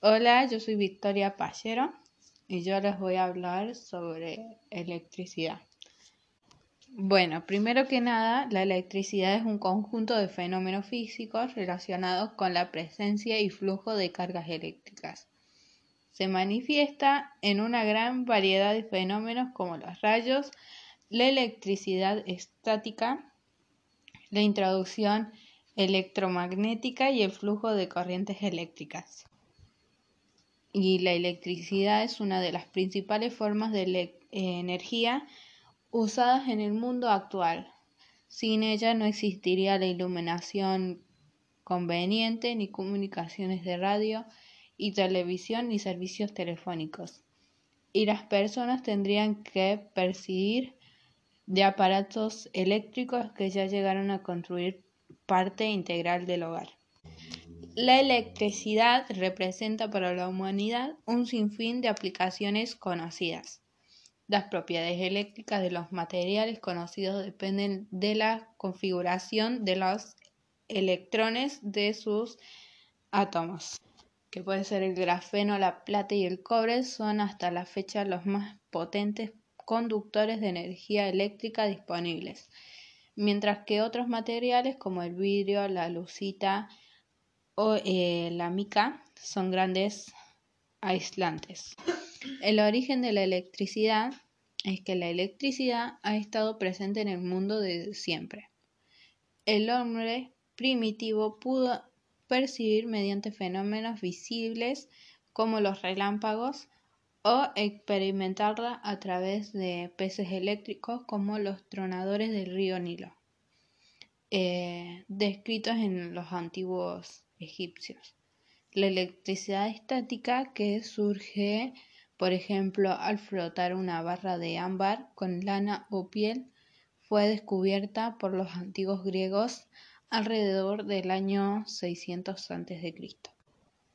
Hola, yo soy Victoria Pallero y yo les voy a hablar sobre electricidad. Bueno, primero que nada, la electricidad es un conjunto de fenómenos físicos relacionados con la presencia y flujo de cargas eléctricas. Se manifiesta en una gran variedad de fenómenos como los rayos, la electricidad estática, la introducción electromagnética y el flujo de corrientes eléctricas. Y la electricidad es una de las principales formas de energía usadas en el mundo actual. Sin ella no existiría la iluminación conveniente, ni comunicaciones de radio y televisión, ni servicios telefónicos. Y las personas tendrían que percibir de aparatos eléctricos que ya llegaron a construir parte integral del hogar. La electricidad representa para la humanidad un sinfín de aplicaciones conocidas. Las propiedades eléctricas de los materiales conocidos dependen de la configuración de los electrones de sus átomos, que puede ser el grafeno, la plata y el cobre, son hasta la fecha los más potentes conductores de energía eléctrica disponibles mientras que otros materiales como el vidrio, la lucita o eh, la mica son grandes aislantes. El origen de la electricidad es que la electricidad ha estado presente en el mundo desde siempre. El hombre primitivo pudo percibir mediante fenómenos visibles como los relámpagos o experimentarla a través de peces eléctricos como los tronadores del río Nilo, eh, descritos en los antiguos egipcios. La electricidad estática que surge, por ejemplo, al frotar una barra de ámbar con lana o piel, fue descubierta por los antiguos griegos alrededor del año 600 a.C.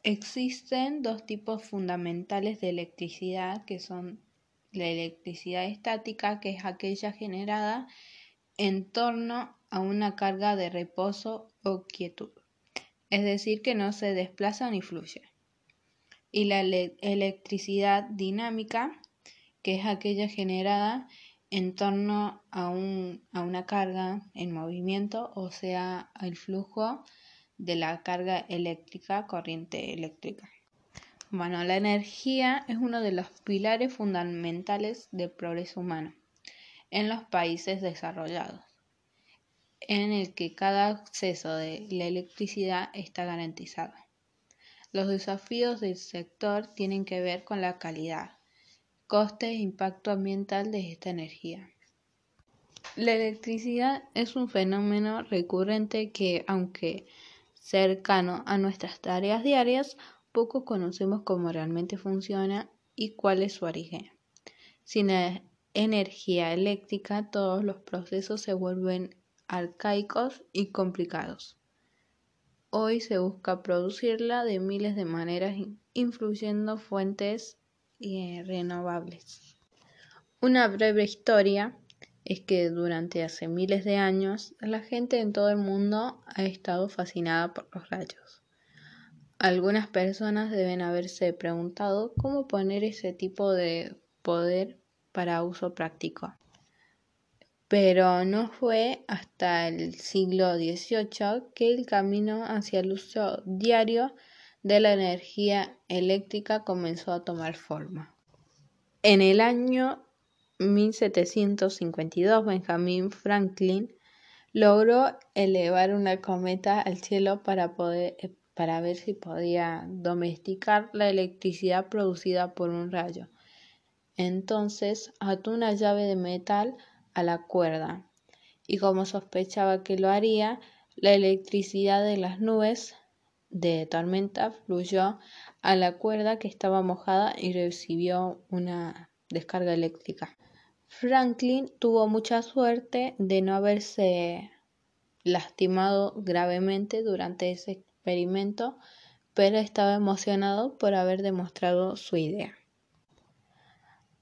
Existen dos tipos fundamentales de electricidad, que son la electricidad estática, que es aquella generada en torno a una carga de reposo o quietud, es decir, que no se desplaza ni fluye. Y la electricidad dinámica, que es aquella generada en torno a, a una carga en movimiento, o sea, el flujo de la carga eléctrica, corriente eléctrica. Bueno, la energía es uno de los pilares fundamentales del progreso humano en los países desarrollados, en el que cada acceso de la electricidad está garantizado. Los desafíos del sector tienen que ver con la calidad, coste e impacto ambiental de esta energía. La electricidad es un fenómeno recurrente que, aunque cercano a nuestras tareas diarias, poco conocemos cómo realmente funciona y cuál es su origen. Sin energía eléctrica, todos los procesos se vuelven arcaicos y complicados. Hoy se busca producirla de miles de maneras, influyendo fuentes eh, renovables. Una breve historia es que durante hace miles de años la gente en todo el mundo ha estado fascinada por los rayos. Algunas personas deben haberse preguntado cómo poner ese tipo de poder para uso práctico. Pero no fue hasta el siglo XVIII que el camino hacia el uso diario de la energía eléctrica comenzó a tomar forma. En el año 1752 Benjamin Franklin logró elevar una cometa al cielo para, poder, para ver si podía domesticar la electricidad producida por un rayo. Entonces ató una llave de metal a la cuerda y como sospechaba que lo haría, la electricidad de las nubes de tormenta fluyó a la cuerda que estaba mojada y recibió una descarga eléctrica. Franklin tuvo mucha suerte de no haberse lastimado gravemente durante ese experimento, pero estaba emocionado por haber demostrado su idea.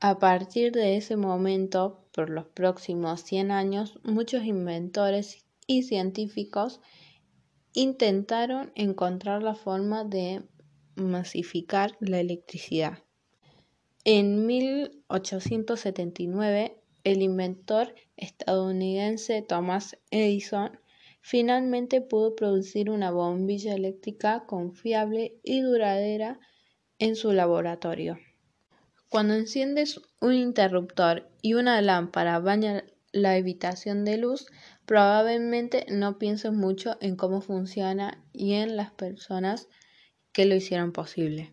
A partir de ese momento, por los próximos 100 años, muchos inventores y científicos intentaron encontrar la forma de masificar la electricidad. En 1879, el inventor estadounidense Thomas Edison finalmente pudo producir una bombilla eléctrica confiable y duradera en su laboratorio. Cuando enciendes un interruptor y una lámpara baña la habitación de luz, probablemente no pienses mucho en cómo funciona y en las personas que lo hicieron posible.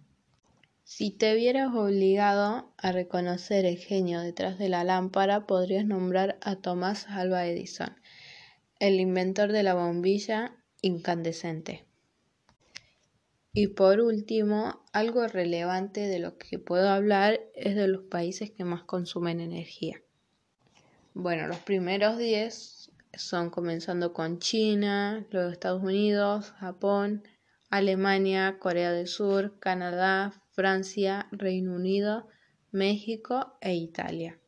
Si te vieras obligado a reconocer el genio detrás de la lámpara, podrías nombrar a Thomas Alva Edison, el inventor de la bombilla incandescente. Y por último, algo relevante de lo que puedo hablar es de los países que más consumen energía. Bueno, los primeros 10 son comenzando con China, luego Estados Unidos, Japón, Alemania, Corea del Sur, Canadá, Francia, Reino Unido, México e Italia.